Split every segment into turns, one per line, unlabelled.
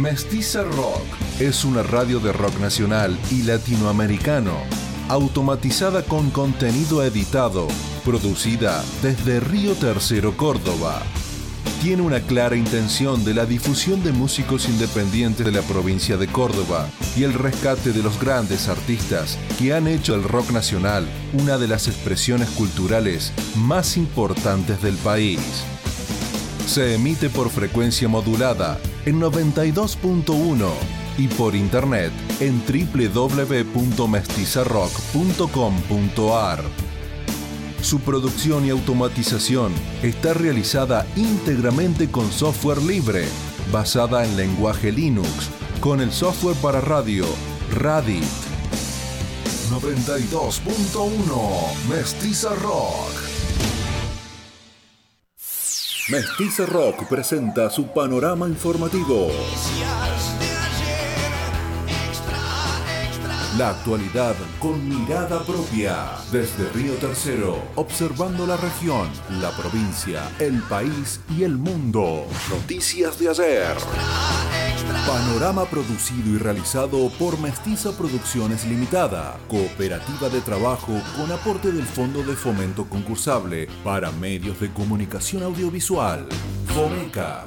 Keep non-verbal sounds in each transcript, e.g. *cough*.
Mestiza Rock es una radio de rock nacional y latinoamericano, automatizada con contenido editado, producida desde Río Tercero, Córdoba. Tiene una clara intención de la difusión de músicos independientes de la provincia de Córdoba y el rescate de los grandes artistas que han hecho el rock nacional una de las expresiones culturales más importantes del país. Se emite por frecuencia modulada en 92.1 y por internet en www.mestizarrock.com.ar. Su producción y automatización está realizada íntegramente con software libre, basada en lenguaje Linux, con el software para radio Radit. 92.1 Mestiza Rock. Mestiza Rock presenta su panorama informativo. La actualidad con mirada propia. Desde Río Tercero, observando la región, la provincia, el país y el mundo. Noticias de ayer. Panorama producido y realizado por Mestiza Producciones Limitada, cooperativa de trabajo con aporte del Fondo de Fomento Concursable para Medios de Comunicación Audiovisual. FOMECA.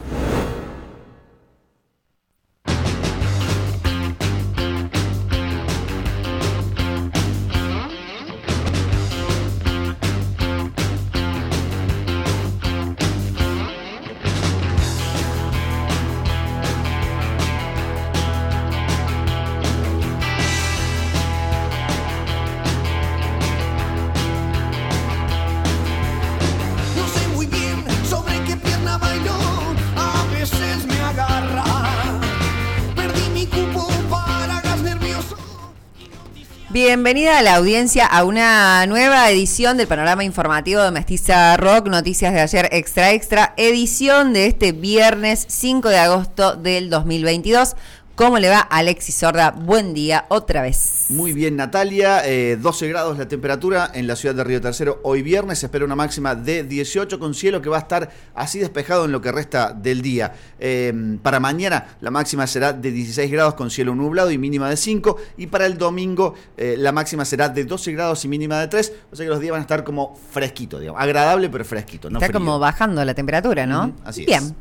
Bienvenida a la audiencia a una nueva edición del panorama informativo de Mestiza Rock, noticias de ayer extra extra, edición de este viernes 5 de agosto del 2022. ¿Cómo le va Alexis Sorda? Buen día otra vez.
Muy bien, Natalia. eh, 12 grados la temperatura en la ciudad de Río Tercero. Hoy viernes se espera una máxima de 18 con cielo que va a estar así despejado en lo que resta del día. Eh, para mañana la máxima será de 16 grados con cielo nublado y mínima de 5. Y para el domingo eh, la máxima será de 12 grados y mínima de 3. O sea que los días van a estar como fresquito, digamos. Agradable pero fresquito. No
Está
frío.
como bajando la temperatura, ¿no?
Así es.
Bien.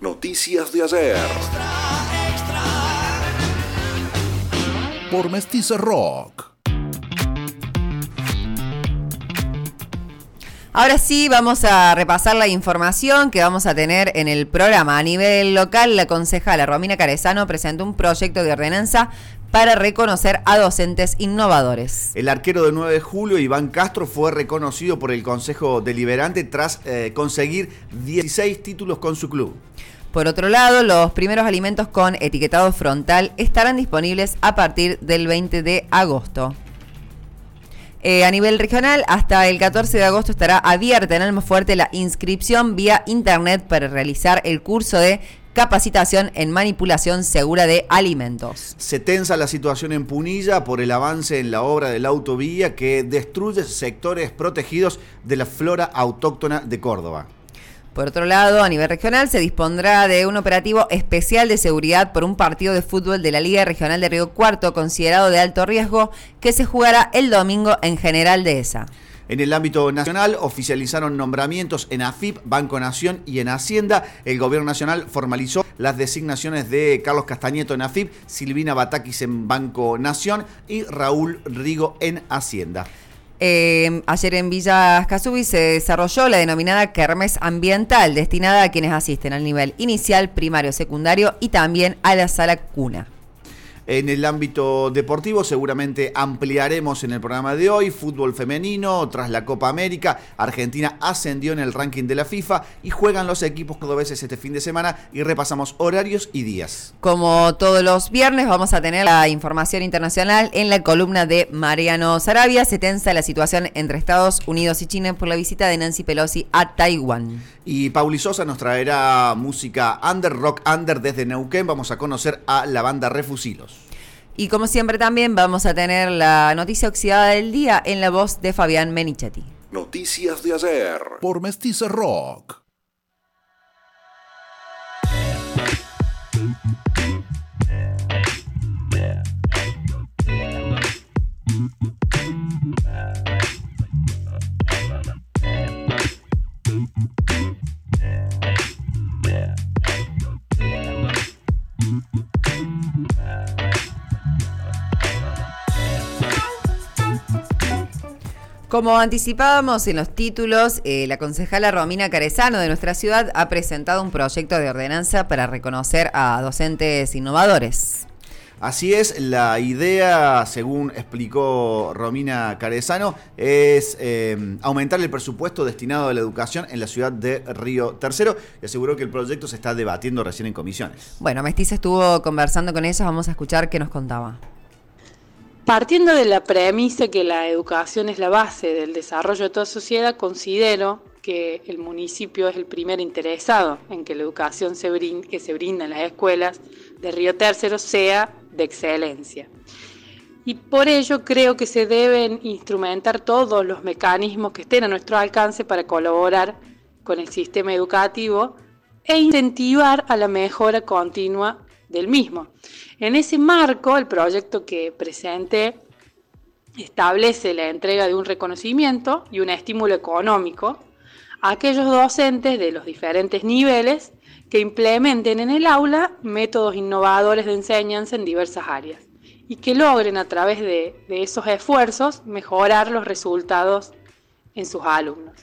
Noticias de ayer. Por Mestiza Rock.
Ahora sí, vamos a repasar la información que vamos a tener en el programa. A nivel local, la concejala Romina Carezano presentó un proyecto de ordenanza para reconocer a docentes innovadores.
El arquero de 9 de julio, Iván Castro, fue reconocido por el Consejo Deliberante tras eh, conseguir 16 títulos con su club.
Por otro lado, los primeros alimentos con etiquetado frontal estarán disponibles a partir del 20 de agosto. Eh, a nivel regional, hasta el 14 de agosto estará abierta en Almafuerte la inscripción vía internet para realizar el curso de capacitación en manipulación segura de alimentos.
Se tensa la situación en Punilla por el avance en la obra de la autovía que destruye sectores protegidos de la flora autóctona de Córdoba.
Por otro lado, a nivel regional se dispondrá de un operativo especial de seguridad por un partido de fútbol de la Liga Regional de Río Cuarto considerado de alto riesgo que se jugará el domingo en General de esa.
En el ámbito nacional oficializaron nombramientos en AFIP, Banco Nación y en Hacienda. El gobierno nacional formalizó las designaciones de Carlos Castañeto en AFIP, Silvina Batakis en Banco Nación y Raúl Rigo en Hacienda.
Eh, ayer en Villa Casubi se desarrolló la denominada Kermés Ambiental, destinada a quienes asisten al nivel inicial, primario, secundario y también a la sala cuna.
En el ámbito deportivo seguramente ampliaremos en el programa de hoy fútbol femenino, tras la Copa América, Argentina ascendió en el ranking de la FIFA y juegan los equipos cordobeses este fin de semana y repasamos horarios y días.
Como todos los viernes vamos a tener la información internacional en la columna de Mariano Sarabia. Se tensa la situación entre Estados Unidos y China por la visita de Nancy Pelosi a Taiwán.
Y Pauli Sosa nos traerá música under, rock under desde Neuquén. Vamos a conocer a la banda Refusilos.
Y como siempre también vamos a tener la noticia oxidada del día en la voz de Fabián Menichetti.
Noticias de ayer. Por Mestiza Rock.
Como anticipábamos en los títulos, eh, la concejala Romina Carezano de nuestra ciudad ha presentado un proyecto de ordenanza para reconocer a docentes innovadores.
Así es, la idea, según explicó Romina Carezano, es eh, aumentar el presupuesto destinado a la educación en la ciudad de Río Tercero y aseguró que el proyecto se está debatiendo recién en comisiones.
Bueno, Mestiza estuvo conversando con ellos, vamos a escuchar qué nos contaba.
Partiendo de la premisa que la educación es la base del desarrollo de toda sociedad, considero que el municipio es el primer interesado en que la educación que se brinda en las escuelas de Río Tercero sea de excelencia. Y por ello creo que se deben instrumentar todos los mecanismos que estén a nuestro alcance para colaborar con el sistema educativo e incentivar a la mejora continua del mismo. En ese marco, el proyecto que presenté establece la entrega de un reconocimiento y un estímulo económico a aquellos docentes de los diferentes niveles que implementen en el aula métodos innovadores de enseñanza en diversas áreas y que logren a través de, esos esfuerzos mejorar los resultados en sus alumnos.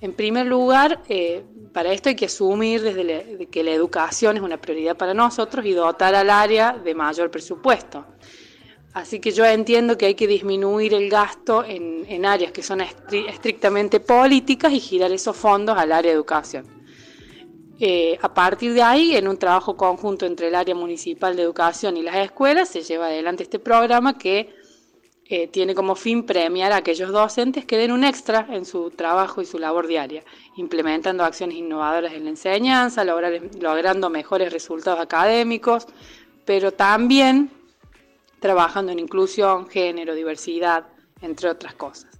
En primer lugar, eh, para esto hay que asumir desde que la educación es una prioridad para nosotros y dotar al área de mayor presupuesto. Así que yo entiendo que hay que disminuir el gasto en, áreas que son estrictamente políticas y girar esos fondos al área de educación. Eh, a partir de ahí, en un trabajo conjunto entre el área municipal de educación y las escuelas, se lleva adelante este programa que eh, tiene como fin premiar a aquellos docentes que den un extra en su trabajo y su labor diaria, implementando acciones innovadoras en la enseñanza, logrando mejores resultados académicos, pero también trabajando en inclusión, género, diversidad, entre otras cosas.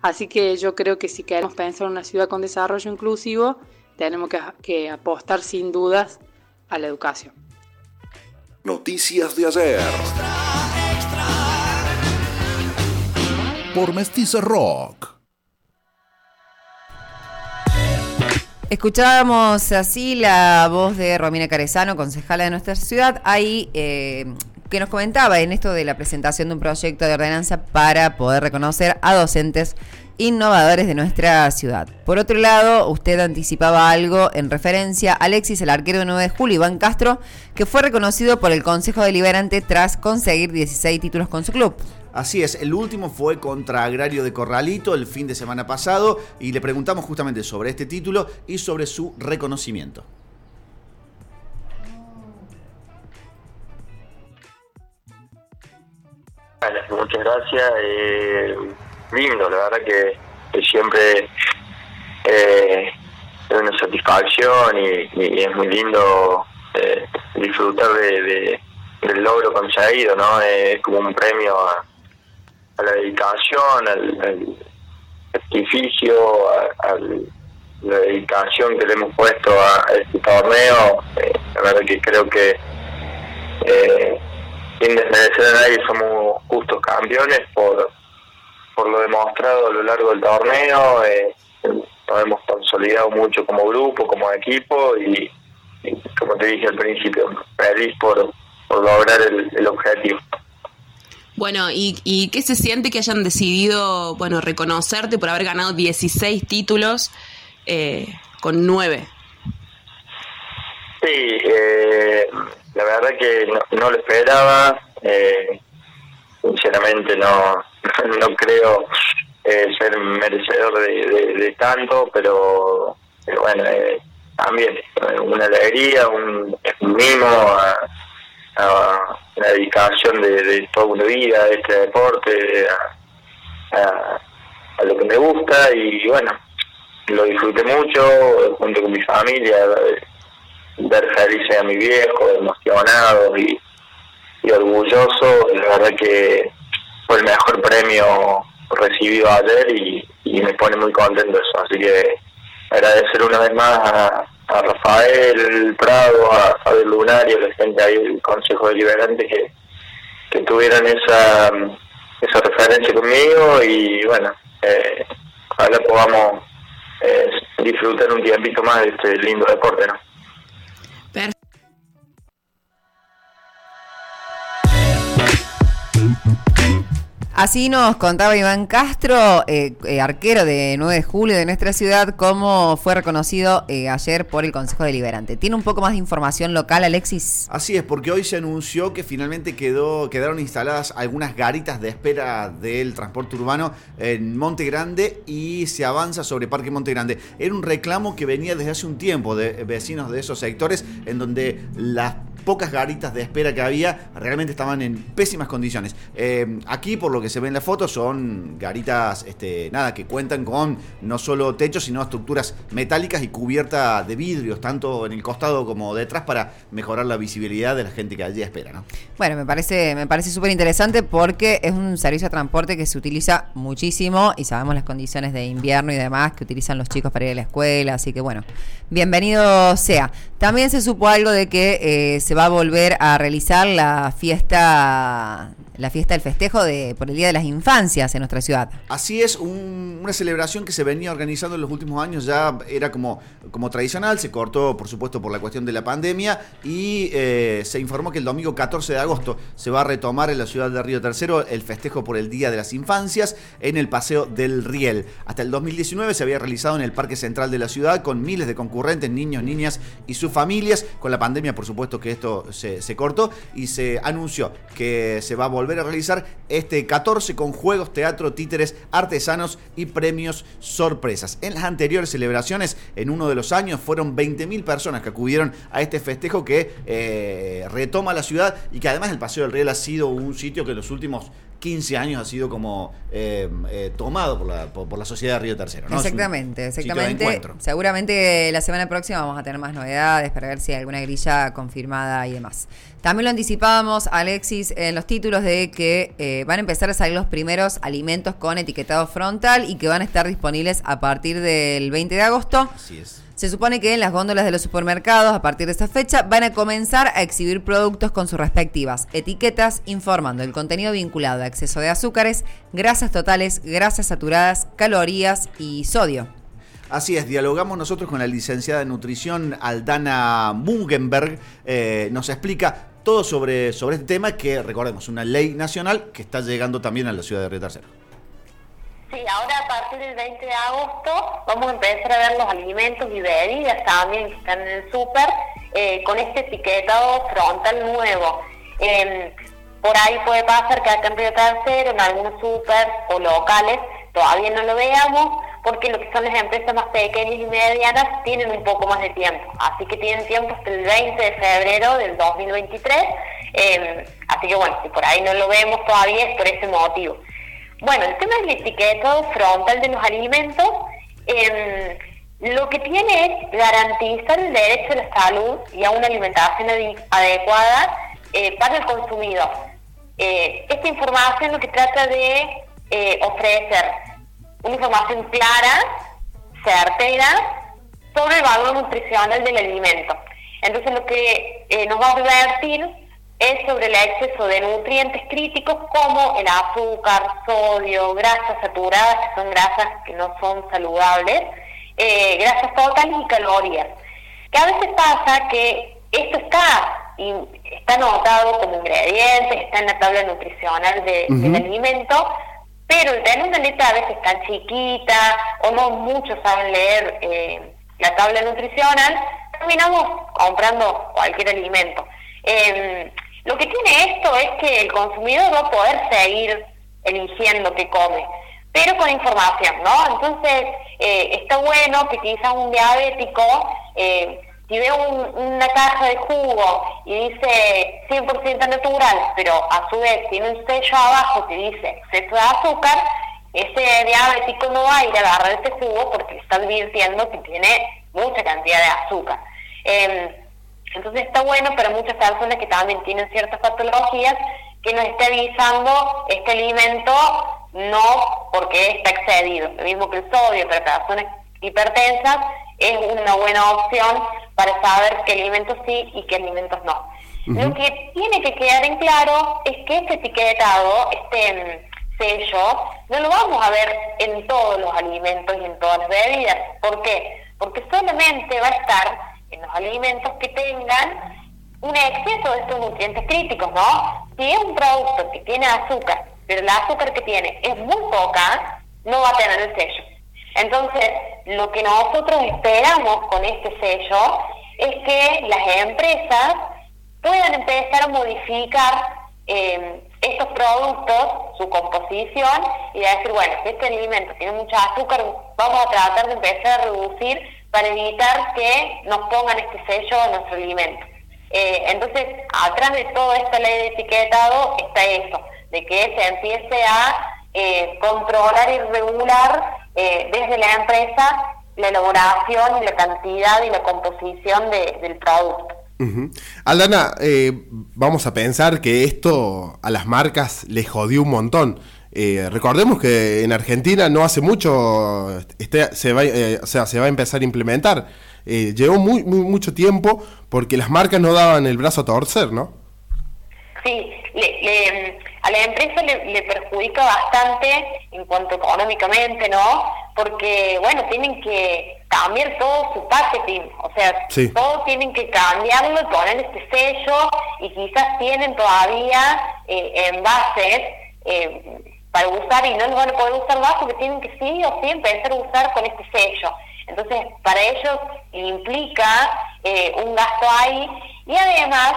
Así que yo creo que si queremos pensar en una ciudad con desarrollo inclusivo, tenemos que, apostar sin dudas a la educación.
Noticias de ayer. Por Mestiza Rock.
Escuchábamos así la voz de Romina Carezano, concejala de nuestra ciudad, ahí eh, que nos comentaba en esto de la presentación de un proyecto de ordenanza para poder reconocer a docentes innovadores de nuestra ciudad. Por otro lado, usted anticipaba algo en referencia a Alexis, el arquero de 9 de julio, Iván Castro, que fue reconocido por el Consejo Deliberante tras conseguir 16 títulos con su club.
Así es, el último fue contra Agrario de Corralito el fin de semana pasado y le preguntamos justamente sobre este título y sobre su reconocimiento.
Muchas gracias. Eh, lindo, la verdad que, siempre eh, es una satisfacción y, es muy lindo eh, disfrutar de, del logro conseguido, ¿no? Es como un premio la dedicación, al, sacrificio, a, la dedicación que le hemos puesto a, este torneo. Eh, la verdad que creo que sin desmerecer a nadie somos justos campeones por por lo demostrado a lo largo del torneo. Eh, nos hemos consolidado mucho como grupo, como equipo y, como te dije al principio, feliz por, lograr el, objetivo.
Bueno, ¿y, ¿y qué se siente que hayan decidido, bueno, reconocerte por haber ganado 16 títulos eh, con 9?
Sí, eh, la verdad que no, lo esperaba. Eh, sinceramente no, *laughs* no creo eh, ser merecedor de, tanto, pero, bueno, eh, también eh, una alegría, un, mimo a, la dedicación de, toda una vida a este deporte, a, lo que me gusta y bueno, lo disfruté mucho junto con mi familia, ver felices a mi viejo, emocionado y, y orgulloso, la verdad que fue el mejor premio recibido ayer y, me pone muy contento eso. Así que agradecer una vez más a, Rafael Prado, a Javier Lunario, a la gente ahí del Consejo Deliberante que, que tuvieran esa, esa referencia conmigo y bueno, eh, ojalá podamos eh, disfrutar un tiempito más de este lindo deporte, ¿no?
Así nos contaba Iván Castro, eh, eh, arquero de 9 de julio de nuestra ciudad, cómo fue reconocido eh, ayer por el Consejo Deliberante. ¿Tiene un poco más de información local, Alexis?
Así es, porque hoy se anunció que finalmente quedaron instaladas algunas garitas de espera del transporte urbano en Monte Grande y se avanza sobre Parque Monte Grande. Era un reclamo que venía desde hace un tiempo de vecinos de esos sectores en donde las pocas garitas de espera que había realmente estaban en pésimas condiciones. Eh, aquí, por lo que se ve en la foto, son garitas, este, nada, que cuentan con no solo techos, sino estructuras metálicas y cubierta de vidrios, tanto en el costado como detrás, para mejorar la visibilidad de la gente que allí espera, ¿no?
Bueno, me parece, me parece súper interesante porque es un servicio de transporte que se utiliza muchísimo y sabemos las condiciones de invierno y demás que utilizan los chicos para ir a la escuela, así que bueno, bienvenido sea. También se supo algo de que eh, se va a volver a realizar la fiesta la fiesta del festejo de, por el Día de las Infancias en nuestra ciudad.
Así es, un- una celebración que se venía organizando en los últimos años, ya era como, como tradicional, se cortó por supuesto por la cuestión de la pandemia y eh, se informó que el domingo 14 de agosto se va a retomar en la ciudad de Río Tercero el festejo por el Día de las Infancias en el Paseo del Riel. Hasta el 2019 se había realizado en el Parque Central de la ciudad con miles de concurrentes, niños, niñas y sus familias. Con la pandemia, por supuesto que esto se, se cortó y se anunció que se va a volver a realizar este 14 con juegos, teatro, títeres, artesanos y premios sorpresas. En las anteriores celebraciones, en uno de los años, fueron 20.000 personas que acudieron a este festejo que eh, retoma la ciudad y que además el Paseo del Riel ha sido un sitio que en los últimos 15 años ha sido como eh, eh, tomado por la, por, por la sociedad de Río Tercero. ¿no?
Exactamente, exactamente. Seguramente la semana próxima vamos a tener más novedades para ver si hay alguna grilla confirmada y demás. También lo anticipábamos, Alexis, en los títulos de que eh, van a empezar a salir los primeros alimentos con etiquetado frontal y que van a estar disponibles a partir del 20 de agosto.
Así es.
Se supone que en las góndolas de los supermercados, a partir de esa fecha, van a comenzar a exhibir productos con sus respectivas etiquetas informando el contenido vinculado a exceso de azúcares, grasas totales, grasas saturadas, calorías y sodio.
Así es, dialogamos nosotros con la licenciada en nutrición Aldana Mugenberg, eh, nos explica todo sobre, sobre este tema que, recordemos, una ley nacional que está llegando también a la ciudad de Río Tercero.
Sí, ahora a partir del 20 de agosto vamos a empezar a ver los alimentos y bebidas también que están en el súper eh, con este etiquetado frontal nuevo. Eh, por ahí puede pasar que acá en Río Tercero, en algunos súper o locales, todavía no lo veamos porque lo que son las empresas más pequeñas y medianas tienen un poco más de tiempo. Así que tienen tiempo hasta el 20 de febrero del 2023. Eh, así que bueno, si por ahí no lo vemos todavía es por ese motivo. Bueno, el tema del etiquetado frontal de los alimentos, eh, lo que tiene es garantizar el derecho a la salud y a una alimentación adecuada eh, para el consumidor. Eh, esta información lo que trata de eh, ofrecer una información clara, certera, sobre el valor nutricional del alimento. Entonces lo que nos va a advertir es sobre el exceso de nutrientes críticos como el azúcar, sodio, grasas saturadas, que son grasas que no son saludables, eh, grasas totales y calorías. Que a veces pasa que esto está, y está anotado como ingredientes, está en la tabla nutricional de- del alimento, pero el tener una letra a veces tan chiquita o no muchos saben leer eh, la tabla nutricional, terminamos comprando cualquier alimento. Eh, lo que tiene esto es que el consumidor va a poder seguir eligiendo qué come, pero con información, ¿no? Entonces, eh, está bueno que quizás un diabético, eh, si ve un- una caja de jugo y dice 100% natural, pero a su vez tiene un sello abajo que dice exceso de azúcar, ese diabético no va a ir a agarrar ese jugo porque está advirtiendo que tiene mucha cantidad de azúcar. Em, entonces está bueno para muchas personas que también tienen ciertas patologías que nos esté avisando este alimento no porque está excedido. Lo mismo que el sodio para personas hipertensas es una buena opción para saber qué alimentos sí y qué alimentos no. Lo que tiene que quedar en claro es que este etiquetado, este mm, sello, no lo vamos a ver en todos los alimentos y en todas las bebidas. ¿Por qué? Porque solamente va a estar en los alimentos que tengan un exceso de estos nutrientes críticos, ¿no? Si es un producto que tiene azúcar, pero el azúcar que tiene es muy poca, no va a tener el sello. Entonces, lo que nosotros esperamos con este sello es que las empresas puedan empezar a modificar eh, estos productos, su composición, y decir, bueno, si este alimento tiene mucho azúcar, vamos a tratar de empezar a reducir para evitar que nos pongan este sello en nuestro alimento. Eh, entonces, atrás de toda esta ley de etiquetado está eso, de que se empiece a eh, controlar y regular eh, desde la empresa la elaboración, la cantidad y la composición de- del producto.
Ujú. Aldana, eh, vamos a pensar que esto a las marcas les jodió un montón. Eh, recordemos que en Argentina no hace mucho este, se, va, eh, o sea, se va a empezar a implementar. Eh, llevó muy, muy- mucho tiempo porque las marcas no daban el brazo a torcer, ¿no?
Sí, le- le- a la empresa le, le perjudica bastante en cuanto económicamente, ¿no? Porque, bueno, tienen que cambiar todo su packaging, o sea,
Sí.
todo tienen que cambiarlo y poner este sello y quizás tienen todavía eh, envases eh, para usar y no los van a poder usar más porque tienen que sí o sí empezar a usar con este sello. Entonces, para ellos implica eh, un gasto ahí y además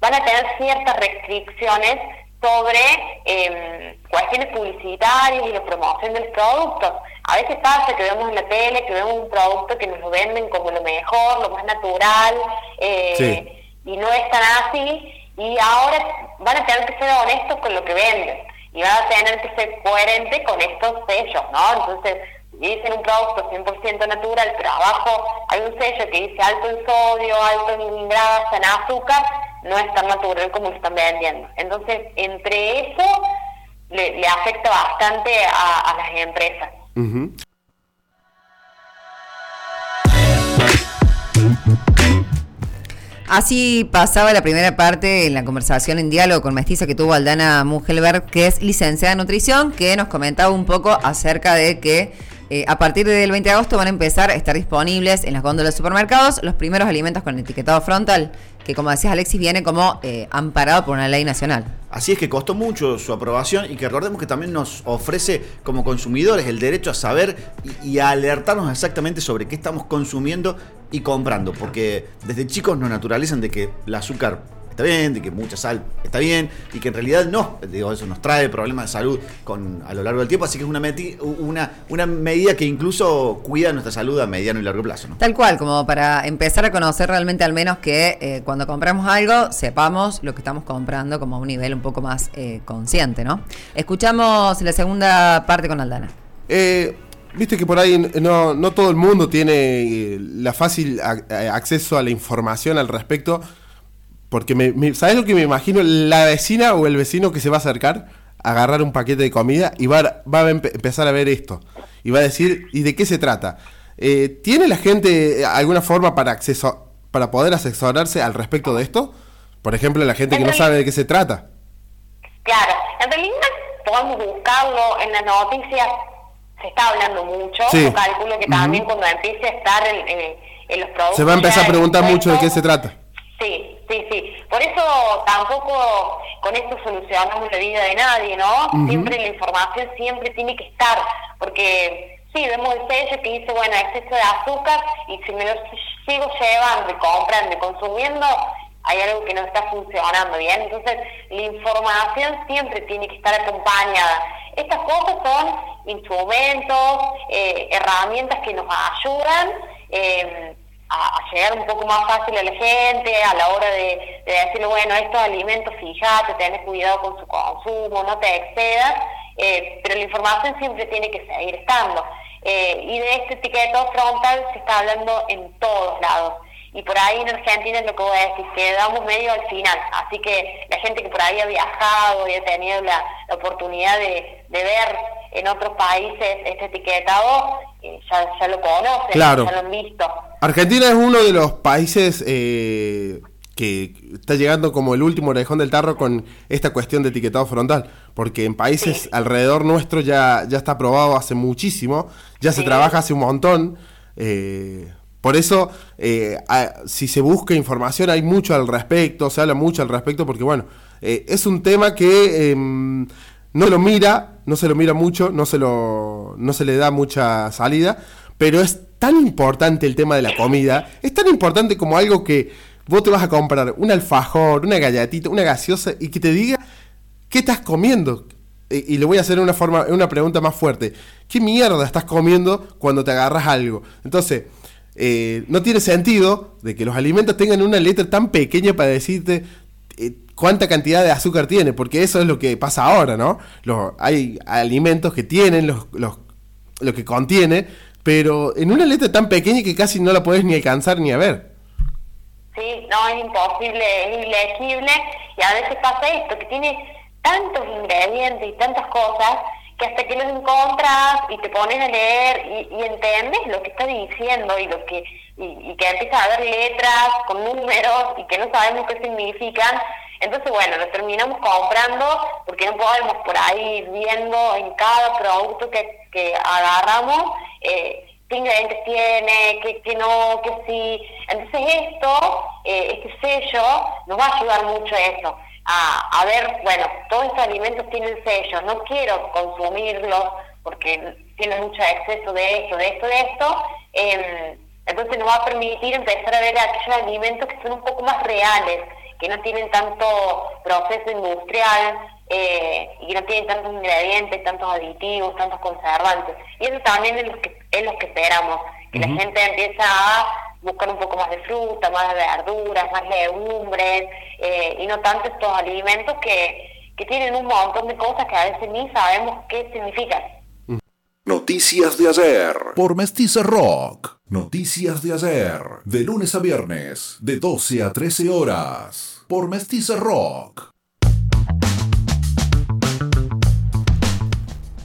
van a tener ciertas restricciones sobre eh, cuestiones publicitarias y la promoción de los productos. A veces pasa que vemos en la tele que vemos un producto que nos lo venden como lo mejor, lo más natural, eh,
Sí.
y no es tan así, y ahora van a tener que ser honestos con lo que venden, y van a tener que ser coherentes con estos sellos, ¿no? Entonces, dicen un producto 100% natural, pero abajo hay un sello que dice alto en sodio, alto en grasa, en azúcar, no es tan natural como lo están vendiendo. Entonces, entre eso, le, afecta bastante a, las empresas.
Ujú.
Así pasaba la primera parte en la conversación en diálogo con Mestiza que tuvo Aldana Mugelberg, que es licenciada en nutrición, que nos comentaba un poco acerca de que eh, a partir del 20 de agosto van a empezar a estar disponibles en las góndolas de supermercados los primeros alimentos con etiquetado frontal, como decías Alexis, viene como eh, amparado por una ley nacional.
Así es que costó mucho su aprobación y que recordemos que también nos ofrece como consumidores el derecho a saber y, y a alertarnos exactamente sobre qué estamos consumiendo y comprando, porque desde chicos nos naturalizan de que el azúcar está bien, de que mucha sal está bien y que en realidad no, digo, eso nos trae problemas de salud con, a lo largo del tiempo, así que es una, meti- una, una medida que incluso cuida nuestra salud a mediano y largo plazo. ¿no?
Tal cual, como para empezar a conocer realmente al menos que eh, cuando compramos algo sepamos lo que estamos comprando como a un nivel un poco más eh, consciente, ¿no? Escuchamos la segunda parte con Aldana.
Eh, Viste que por ahí no, no todo el mundo tiene la fácil ac- acceso a la información al respecto. Porque, me, me- ¿sabes lo que me imagino? La vecina o el vecino que se va a acercar a agarrar un paquete de comida y va, a- va a empe- empezar a ver esto. Y va a decir, ¿y de qué se trata? Eh, ¿Tiene la gente alguna forma para, acceso, para poder asesorarse al respecto de esto? Por ejemplo, la gente que no sabe de qué se trata.
Claro, en realidad podemos buscarlo en las noticias, se está hablando mucho,
Sí.
yo calculo que también cuando empiece a estar en, en- en los productos...
Se va a empezar a preguntar mucho de qué se trata.
Sí, sí, sí. Por eso tampoco con esto solucionamos la vida de nadie, ¿no? Siempre la información siempre tiene que estar, porque sí, vemos el sello que dice, bueno, exceso de azúcar, y si me lo sigo llevando y comprando y consumiendo, hay algo que no está funcionando bien. Entonces, la información siempre tiene que estar acompañada. Estas cosas son instrumentos, eh, herramientas que nos ayudan. eh, a, llegar un poco más fácil a la gente a la hora de, de decirle, bueno, estos alimentos, fíjate, tenés cuidado con su consumo, no te excedas, eh, pero la información siempre tiene que seguir estando. Eh, y de este etiquetado frontal se está hablando en todos lados. Y por ahí en Argentina es lo que voy a decir, quedamos medio al final. Así que la gente que por ahí ha viajado y ha tenido la, la oportunidad de, de ver en otros países este etiquetado, eh, ya, ya lo conocen,
Claro.
ya lo han visto.
Argentina es uno de los países eh, que está llegando como el último orejón del tarro con esta cuestión de etiquetado frontal, porque en países alrededor nuestro ya, ya está aprobado hace muchísimo, ya se trabaja hace un montón. eh, por eso, eh, si se busca información, hay mucho al respecto, se habla mucho al respecto, porque bueno, eh, es un tema que em, no lo mira, no se lo mira mucho, no se, lo, no se le da mucha salida, pero es tan importante el tema de la comida, es tan importante como algo que vos te vas a comprar un alfajor, una galletita, una gaseosa y que te diga qué estás comiendo. Y le voy a hacer una forma, una pregunta más fuerte. ¿Qué mierda estás comiendo cuando te agarras algo? Entonces, eh, no tiene sentido de que los alimentos tengan una letra tan pequeña para decirte eh, cuánta cantidad de azúcar tiene, porque eso es lo que pasa ahora, ¿no? Los, hay alimentos que tienen los, los, lo que contiene, pero en una letra tan pequeña que casi no la puedes ni alcanzar ni a ver.
Sí, no, es imposible, es ilegible y a veces pasa esto, que tiene tantos ingredientes y tantas cosas que hasta que los encontras y te pones a leer y, y entiendes lo que está diciendo y lo que y, y que empiezas a ver letras con números y que no sabemos qué significan, entonces bueno, lo terminamos comprando porque no podemos por ahí viendo en cada producto que, que agarramos eh, qué ingredientes tiene, qué, qué no, qué sí. Entonces esto, eh, este sello, nos va a ayudar mucho a eso a, a ver, bueno, todos estos alimentos tienen sellos, no quiero consumirlos porque tienen mucho exceso de esto, de esto, de esto. Eh, entonces nos va a permitir empezar a ver aquellos alimentos que son un poco más reales, que no tienen tanto proceso industrial eh, y que no tienen tantos ingredientes, tantos aditivos, tantos conservantes. Y eso también es lo que, es lo que esperamos, que la gente empieza a buscar un poco más de fruta, más de verduras, más legumbres, eh, y no tanto estos alimentos que, que tienen un montón de cosas que a veces ni sabemos qué significan.
Noticias de ayer por Mestiza Rock. Noticias de ayer de lunes a viernes de 12 a 13 horas por Mestiza Rock.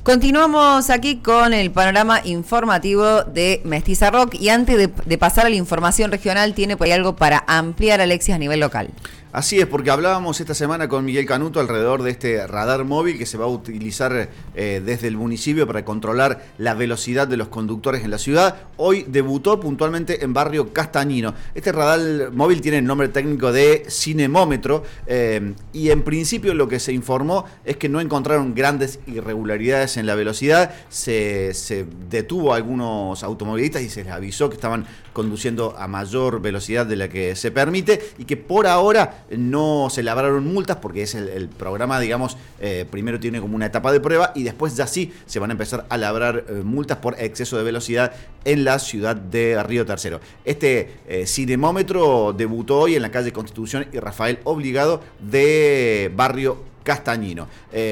Continuamos aquí con el panorama informativo de Mestiza Rock y antes de, pasar a la información regional tiene por ahí algo para ampliar Alexis a nivel local.
Así es, porque hablábamos esta semana con Miguel Canuto alrededor de este radar móvil que se va a utilizar eh, desde el municipio para controlar la velocidad de los conductores en la ciudad. Hoy debutó puntualmente en barrio Castañino. Este radar móvil tiene el nombre técnico de cinemómetro eh, y en principio lo que se informó es que no encontraron grandes irregularidades en la velocidad. Se, se detuvo a algunos automovilistas y se les avisó que estaban conduciendo a mayor velocidad de la que se permite y que por ahora no se labraron multas porque es el, programa, digamos, eh, primero tiene como una etapa de prueba y después ya sí se van a empezar a labrar eh, multas por exceso de velocidad en la ciudad de Río Tercero. Este eh, cinemómetro debutó hoy en la calle Constitución y Rafael Obligado de Barrio Castañino.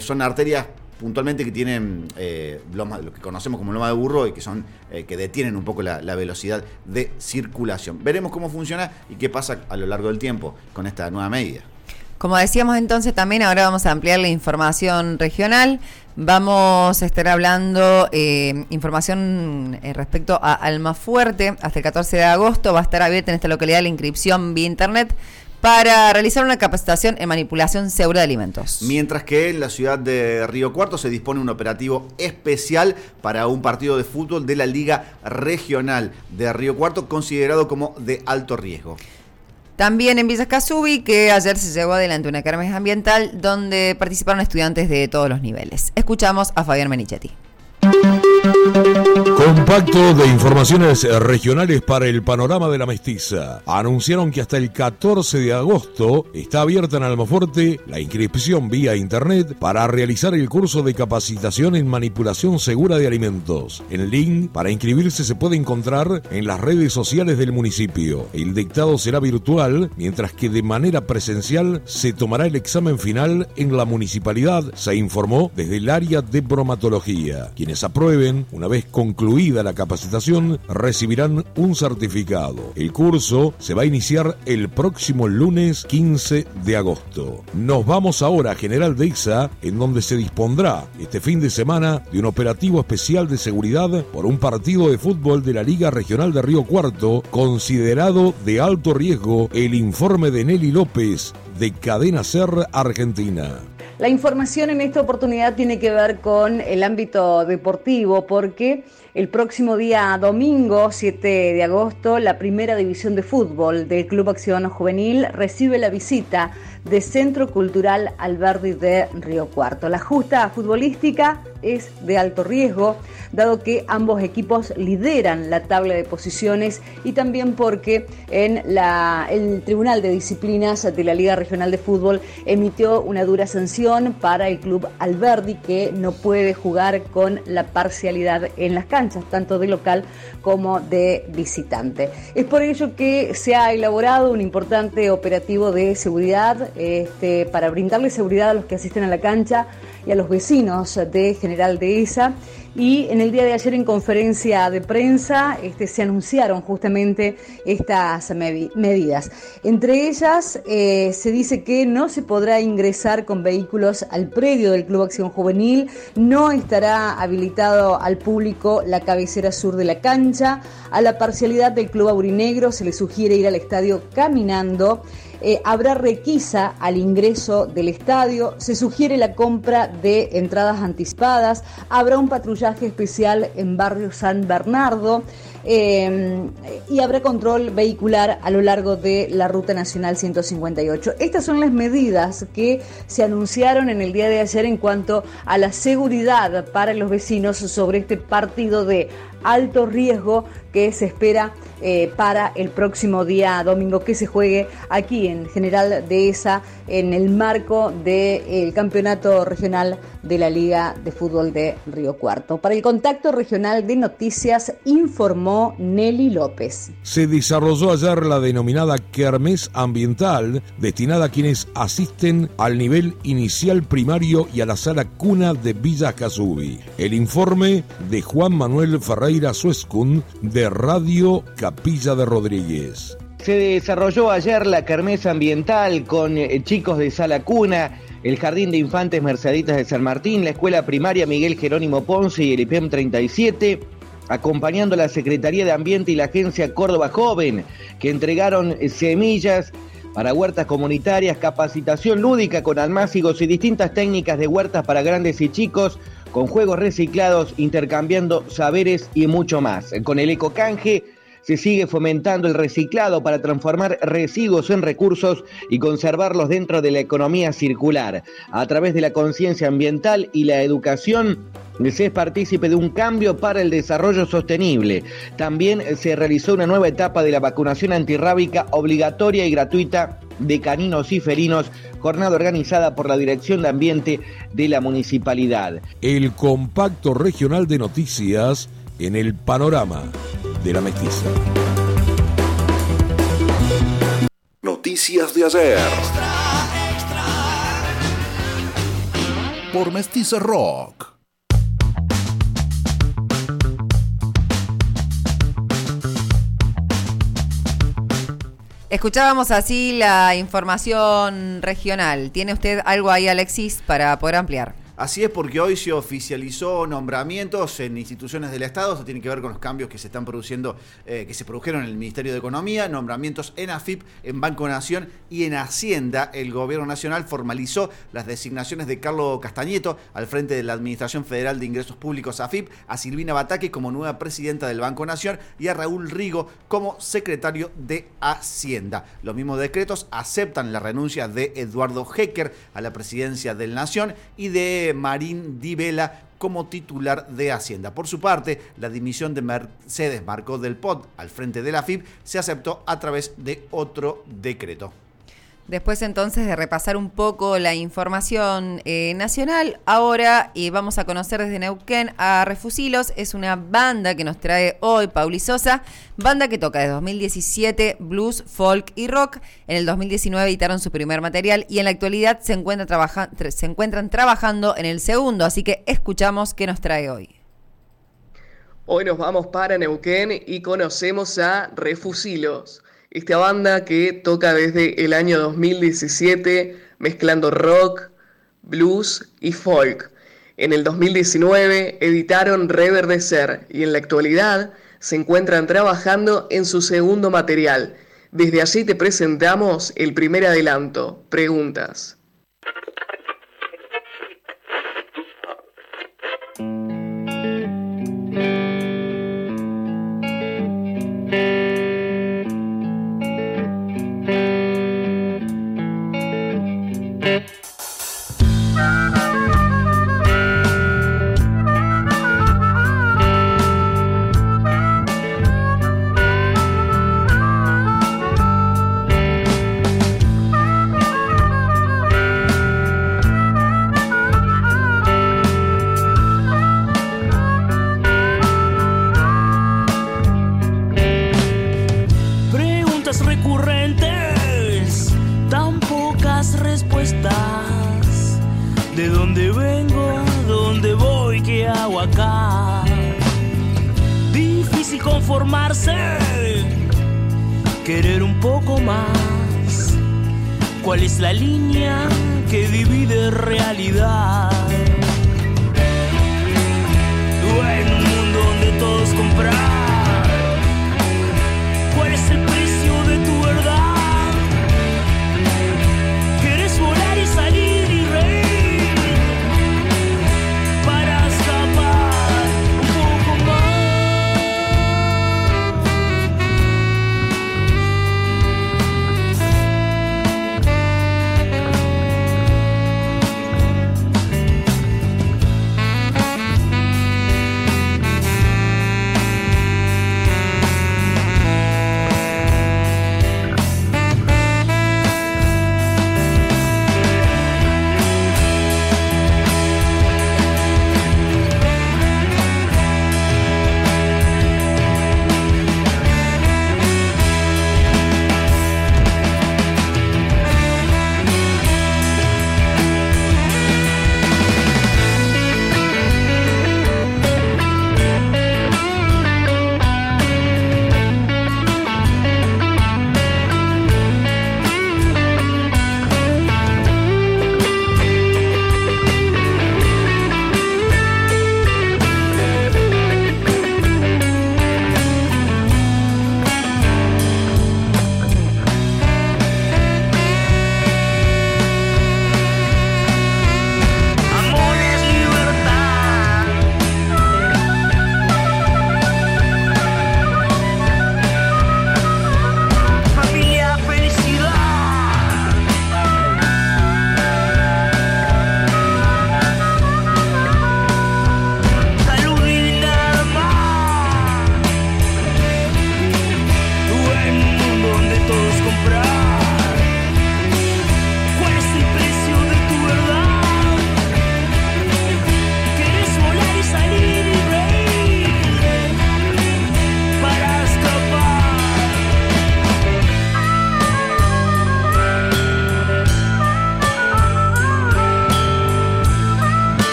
Son arterias puntualmente que tienen eh, loma- lo que conocemos como loma de burro y que son eh, que detienen un poco la, velocidad de circulación. Veremos cómo funciona y qué pasa a lo largo del tiempo con esta nueva medida.
Como decíamos entonces también, ahora vamos a ampliar la información regional. Vamos a estar hablando eh, información eh, respecto a Almafuerte. Hasta el 14 de agosto va a estar abierta en esta localidad la inscripción vía internet para realizar una capacitación en manipulación segura de alimentos.
Mientras que en la ciudad de Río Cuarto se dispone un operativo especial para un partido de fútbol de la Liga Regional de Río Cuarto, considerado como de alto riesgo.
También en Villa Casubi, que ayer se llevó adelante una kermés ambiental donde participaron estudiantes de todos los niveles. Escuchamos a Fabián Menichetti.
Compacto de informaciones regionales para el panorama de la mestiza. Anunciaron que hasta el 14 de agosto está abierta en Almafuerte la inscripción vía internet para realizar el curso de capacitación en manipulación segura de alimentos. El link para inscribirse se puede encontrar en las redes sociales del municipio. El dictado será virtual, mientras que de manera presencial se tomará el examen final en la municipalidad, se informó desde el área de bromatología. Quienes aprueben, una vez concluida la capacitación, recibirán un certificado. El curso se va a iniciar el próximo lunes 15 de agosto. Nos vamos ahora a General Deiza, en donde se dispondrá este fin de semana de un operativo especial de seguridad por un partido de fútbol de la Liga Regional de Río Cuarto, considerado de alto riesgo el informe de Nelly López de Cadena Ser Argentina.
La información en esta oportunidad tiene que ver con el ámbito deportivo porque El próximo día domingo, 7 de agosto, la primera división de fútbol del Club Acción Juvenil recibe la visita de Centro Cultural Alberdi de Río Cuarto. La justa futbolística es de alto riesgo, dado que ambos equipos lideran la tabla de posiciones y también porque en la, el Tribunal de Disciplinas de la Liga Regional de Fútbol emitió una dura sanción para el club Alberdi que no puede jugar con la parcialidad en las canchas, tanto de local como de visitante. Es por ello que se ha elaborado un importante operativo de seguridad este, para brindarle seguridad a los que asisten a la cancha y a los vecinos de General Dehesa. Y en el día de ayer en conferencia de prensa este, se anunciaron justamente estas medidas. Entre ellas eh, se dice que no se podrá ingresar con vehículos al predio del Club Acción Juvenil, no estará habilitado al público la cabecera sur de la cancha, a la parcialidad del Club Aurinegro se le sugiere ir al estadio caminando. Eh, habrá requisa al ingreso del estadio, se sugiere la compra de entradas anticipadas, habrá un patrullaje especial en barrio San Bernardo eh, y habrá control vehicular a lo largo de la Ruta Nacional 158. Estas son las medidas que se anunciaron en el día de ayer en cuanto a la seguridad para los vecinos sobre este partido de alto riesgo que se espera eh, para el próximo día domingo que se juegue aquí en General Dehesa en el marco del campeonato regional de la Liga de Fútbol de Río Cuarto. Para el contacto regional de noticias informó Nelly López.
Se desarrolló ayer la denominada Kermés Ambiental, destinada a quienes asisten al nivel inicial primario y a la sala cuna de Villa Casubi. El informe de Juan Manuel Ferreira Suescun de Radio Capilla de Rodríguez.
Se desarrolló ayer la Kermés Ambiental con eh, chicos de sala cuna el Jardín de Infantes Merceditas de San Martín, la Escuela Primaria Miguel Jerónimo Ponce y el IPEM 37, acompañando a la Secretaría de Ambiente y la Agencia Córdoba Joven, que entregaron semillas para huertas comunitarias, capacitación lúdica con almácigos y distintas técnicas de huertas para grandes y chicos, con juegos reciclados, intercambiando saberes y mucho más. Con el ecocanje se sigue fomentando el reciclado para transformar residuos en recursos y conservarlos dentro de la economía circular. A través de la conciencia ambiental y la educación, se es partícipe de un cambio para el desarrollo sostenible. También se realizó una nueva etapa de la vacunación antirrábica obligatoria y gratuita de caninos y felinos, jornada organizada por la Dirección de Ambiente de la Municipalidad.
El compacto regional de noticias en el panorama de la mestiza.
Noticias de ayer. Por Mestiza Rock.
Escuchábamos así la información regional. ¿Tiene usted algo ahí, Alexis, para poder ampliar?
Así es porque hoy se oficializó nombramientos en instituciones del Estado, esto tiene que ver con los cambios que se están produciendo, eh, que se produjeron en el Ministerio de Economía, nombramientos en AFIP, en Banco Nación y en Hacienda. El Gobierno Nacional formalizó las designaciones de Carlos Castañeto al frente de la Administración Federal de Ingresos Públicos AFIP, a Silvina Bataque como nueva presidenta del Banco Nación y a Raúl Rigo como secretario de Hacienda. Los mismos decretos aceptan la renuncia de Eduardo Hecker a la presidencia del Nación y de Marín Di Vela como titular de Hacienda. Por su parte, la dimisión de Mercedes Marcos del Pot al frente de la FIP se aceptó a través de otro decreto.
Después entonces de repasar un poco la información eh, nacional, ahora y vamos a conocer desde Neuquén a Refusilos, es una banda que nos trae hoy Pauli Sosa, banda que toca desde 2017 blues, folk y rock. En el 2019 editaron su primer material y en la actualidad se, encuentra se encuentran trabajando en el segundo, así que escuchamos qué nos trae hoy.
Hoy nos vamos para Neuquén y conocemos a Refusilos esta banda que toca desde el año 2017 mezclando rock, blues y folk. En el 2019 editaron Reverdecer y en la actualidad se encuentran trabajando en su segundo material. Desde allí te presentamos el primer adelanto. Preguntas.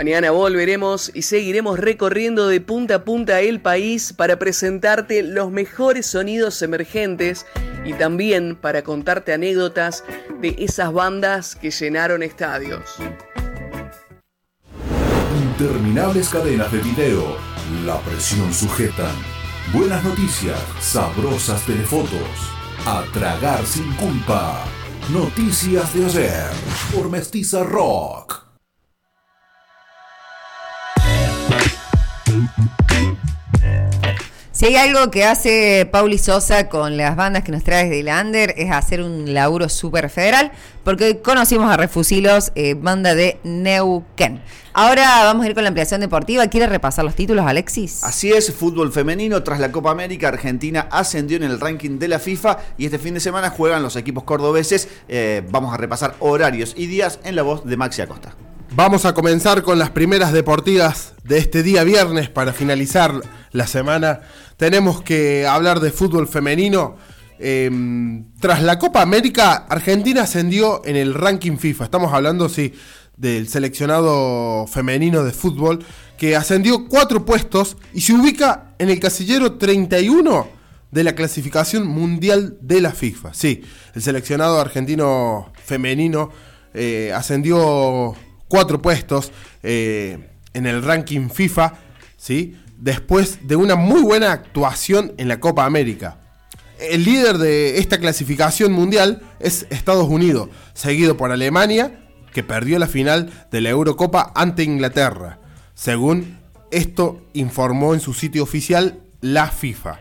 Mañana volveremos y seguiremos recorriendo de punta a punta el país para presentarte los mejores sonidos emergentes y también para contarte anécdotas de esas bandas que llenaron estadios.
Interminables cadenas de video. La presión sujetan. Buenas noticias. Sabrosas telefotos. A tragar sin culpa. Noticias de ayer. Por Mestiza Rock.
Si hay algo que hace Pauli Sosa con las bandas que nos trae desde Lander es hacer un laburo súper federal, porque conocimos a Refusilos, eh, banda de Neuquén. Ahora vamos a ir con la ampliación deportiva. ¿Quiere repasar los títulos, Alexis?
Así es, fútbol femenino. Tras la Copa América, Argentina ascendió en el ranking de la FIFA y este fin de semana juegan los equipos cordobeses. Eh, vamos a repasar horarios y días en la voz de Maxi Acosta.
Vamos a comenzar con las primeras deportivas de este día viernes para finalizar la semana. Tenemos que hablar de fútbol femenino. Eh, tras la Copa América, Argentina ascendió en el ranking FIFA. Estamos hablando, sí, del seleccionado femenino de fútbol, que ascendió cuatro puestos y se ubica en el casillero 31 de la clasificación mundial de la FIFA. Sí, el seleccionado argentino femenino eh, ascendió cuatro puestos eh, en el ranking FIFA, ¿sí? después de una muy buena actuación en la Copa América. El líder de esta clasificación mundial es Estados Unidos, seguido por Alemania, que perdió la final de la Eurocopa ante Inglaterra, según esto informó en su sitio oficial la FIFA.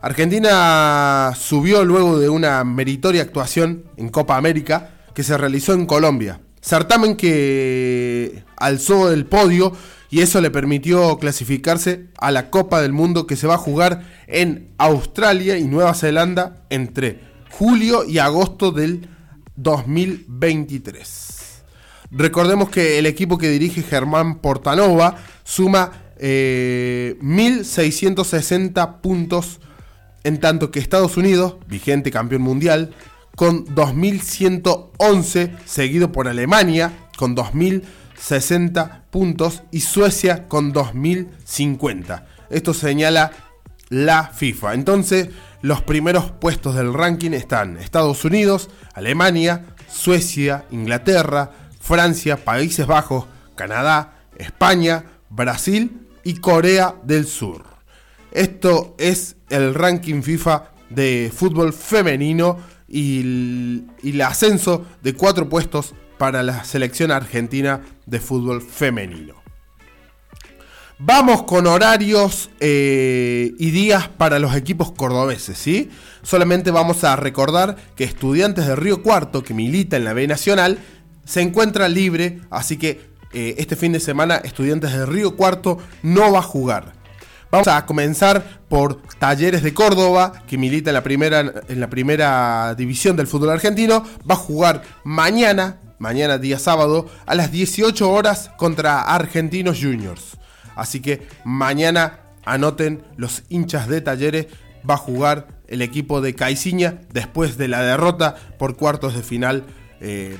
Argentina subió luego de una meritoria actuación en Copa América que se realizó en Colombia. Certamen que alzó el podio y eso le permitió clasificarse a la Copa del Mundo que se va a jugar en Australia y Nueva Zelanda entre julio y agosto del 2023. Recordemos que el equipo que dirige Germán Portanova suma eh, 1.660 puntos, en tanto que Estados Unidos, vigente campeón mundial, con 2.111, seguido por Alemania con 2.060 puntos y Suecia con 2.050. Esto señala la FIFA. Entonces, los primeros puestos del ranking están Estados Unidos, Alemania, Suecia, Inglaterra, Francia, Países Bajos, Canadá, España, Brasil y Corea del Sur. Esto es el ranking FIFA de fútbol femenino y el, ascenso de cuatro puestos para la selección argentina de fútbol femenino. Vamos con horarios eh, y días para los equipos cordobeses, ¿sí? Solamente vamos a recordar que Estudiantes de Río Cuarto, que milita en la B Nacional, se encuentra libre, así que eh, este fin de semana Estudiantes de Río Cuarto no va a jugar. Vamos a comenzar por Talleres de Córdoba, que milita en la primera, división del fútbol argentino. Va a jugar mañana, mañana día sábado, a las 18 horas contra Argentinos Juniors. Así que mañana anoten los hinchas de Talleres. Va a jugar el equipo de Caiciña después de la derrota por cuartos de final eh,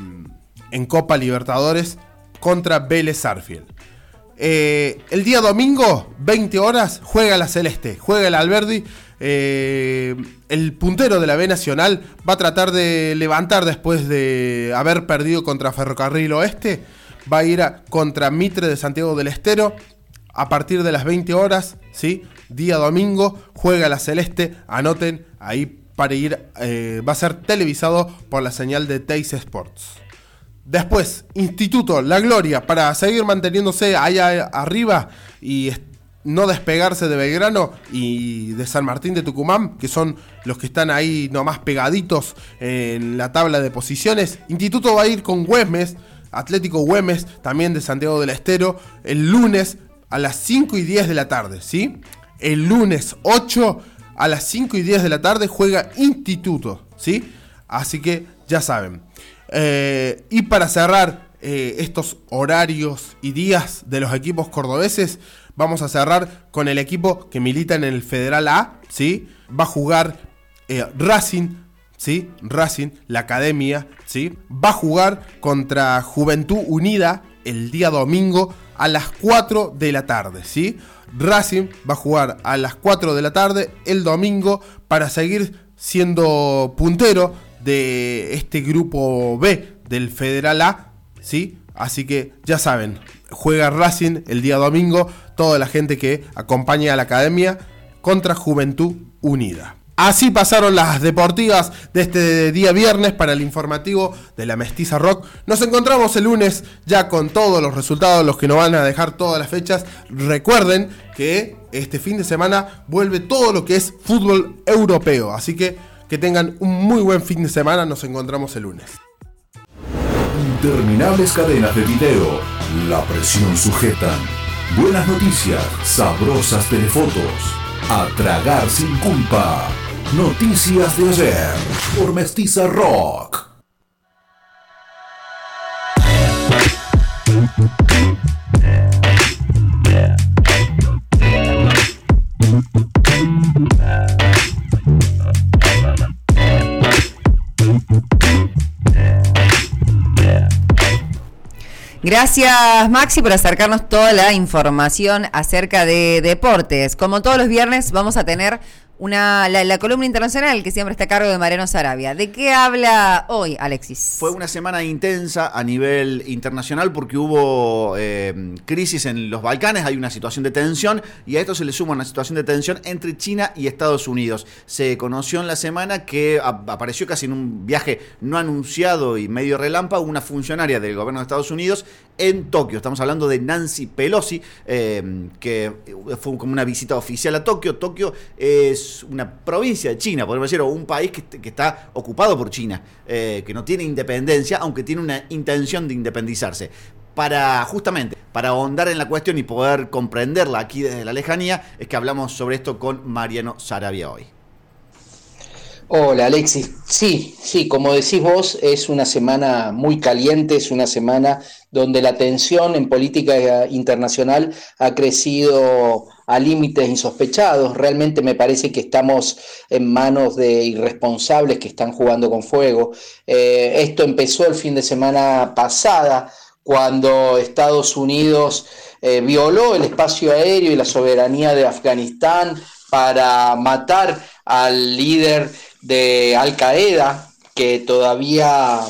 en Copa Libertadores contra Vélez Sarfield. Eh, el día domingo, 20 horas, juega la Celeste, juega el Alberdi. Eh, el puntero de la B Nacional va a tratar de levantar después de haber perdido contra Ferrocarril Oeste. Va a ir contra Mitre de Santiago del Estero a partir de las 20 horas, ¿sí? Día domingo, juega la Celeste. Anoten ahí para ir, eh, va a ser televisado por la señal de Teis Sports. Después, Instituto La Gloria, para seguir manteniéndose allá arriba y no despegarse de Belgrano y de San Martín de Tucumán, que son los que están ahí nomás pegaditos en la tabla de posiciones. Instituto va a ir con Güemes, Atlético Güemes, también de Santiago del Estero, el lunes a las 5 y 10 de la tarde, ¿sí? El lunes 8 a las 5 y 10 de la tarde juega Instituto, ¿sí? Así que ya saben. Eh, y para cerrar eh, estos horarios y días de los equipos cordobeses, vamos a cerrar con el equipo que milita en el Federal A, ¿sí? Va a jugar eh, Racing, ¿sí? Racing, la academia, ¿sí? Va a jugar contra Juventud Unida el día domingo a las 4 de la tarde, ¿sí? Racing va a jugar a las 4 de la tarde el domingo para seguir siendo puntero de este grupo B del Federal A, ¿sí? Así que ya saben, juega Racing el día domingo, toda la gente que acompaña a la academia contra Juventud Unida. Así pasaron las deportivas de este día viernes para el informativo de la Mestiza Rock. Nos encontramos el lunes ya con todos los resultados, los que nos van a dejar todas las fechas. Recuerden que este fin de semana vuelve todo lo que es fútbol europeo. Así que que tengan un muy buen fin de semana. Nos encontramos el lunes.
Interminables cadenas de video. La presión sujetan. Buenas noticias. Sabrosas telefotos. A tragar sin culpa. Noticias de ayer. Por Mestiza Rock.
Gracias Maxi por acercarnos toda la información acerca de deportes. Como todos los viernes vamos a tener una la, columna internacional que siempre está a cargo de Mariano Sarabia. ¿De qué habla hoy Alexis?
Fue una semana intensa a nivel internacional porque hubo eh, crisis en los Balcanes, hay una situación de tensión y a esto se le suma una situación de tensión entre China y Estados Unidos. Se conoció en la semana que ap- apareció casi en un viaje no anunciado y medio relámpago una funcionaria del gobierno de Estados Unidos en Tokio. Estamos hablando de Nancy Pelosi, eh, que fue como una visita oficial a Tokio. Tokio es una provincia de China, podemos decir, un país que, que está ocupado por China, eh, que no tiene independencia, aunque tiene una intención de independizarse. Para justamente, para ahondar en la cuestión y poder comprenderla aquí desde la lejanía, es que hablamos sobre esto con Mariano Sarabia hoy.
Hola Alexis, sí, sí, como decís vos, es una semana muy caliente, es una semana donde la tensión en política internacional ha crecido a límites insospechados. Realmente me parece que estamos en manos de irresponsables que están jugando con fuego. Eh, esto empezó el fin de semana pasada, cuando Estados Unidos eh, violó el espacio aéreo y la soberanía de Afganistán para matar al líder de Al Qaeda, que todavía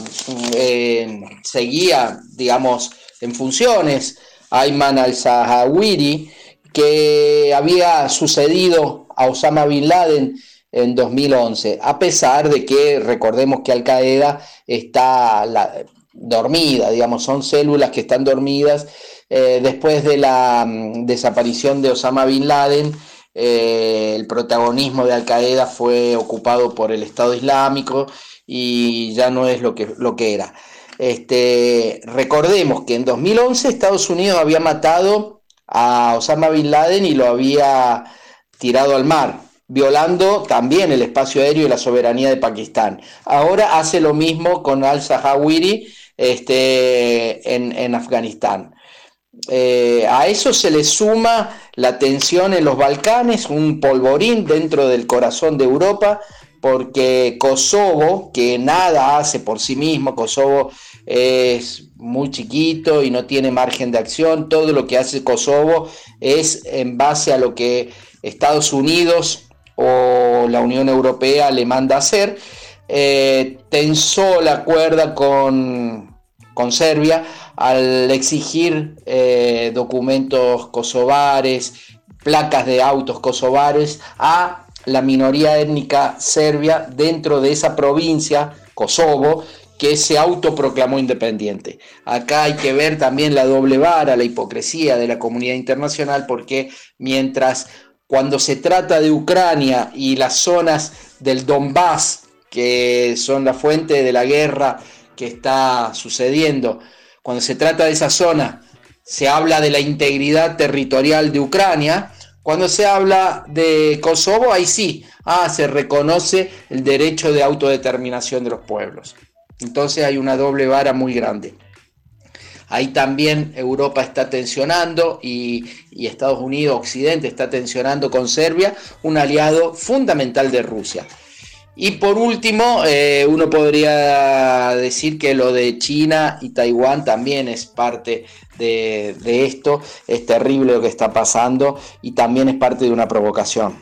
eh, seguía, digamos, en funciones, Ayman al-Zawahiri, que había sucedido a Osama Bin Laden en 2011, a pesar de que recordemos que Al Qaeda está dormida, digamos, son células que están dormidas eh, después de la mm, desaparición de Osama Bin Laden eh, el protagonismo de Al Qaeda fue ocupado por el Estado Islámico y ya no es lo que, lo que era. Este, recordemos que en 2011 Estados Unidos había matado a Osama Bin Laden y lo había tirado al mar, violando también el espacio aéreo y la soberanía de Pakistán. Ahora hace lo mismo con al-Zawahiri este, en, en Afganistán. Eh, a eso se le suma la tensión en los Balcanes, un polvorín dentro del corazón de Europa, porque Kosovo, que nada hace por sí mismo, Kosovo es muy chiquito y no tiene margen de acción, todo lo que hace Kosovo es en base a lo que Estados Unidos o la Unión Europea le manda hacer, eh, tensó la cuerda con, con Serbia al exigir eh, documentos kosovares, placas de autos kosovares a la minoría étnica serbia dentro de esa provincia, Kosovo, que se autoproclamó independiente. Acá hay que ver también la doble vara, la hipocresía de la comunidad internacional, porque mientras cuando se trata de Ucrania y las zonas del Donbass, que son la fuente de la guerra que está sucediendo, cuando se trata de esa zona, se habla de la integridad territorial de Ucrania. Cuando se habla de Kosovo, ahí sí, ah, se reconoce el derecho de autodeterminación de los pueblos. Entonces hay una doble vara muy grande. Ahí también Europa está tensionando y, y, Estados Unidos, Occidente, está tensionando con Serbia, un aliado fundamental de Rusia. Y por último, eh, uno podría decir que lo de China y Taiwán también es parte de, esto. Es terrible lo que está pasando y también es parte de una provocación.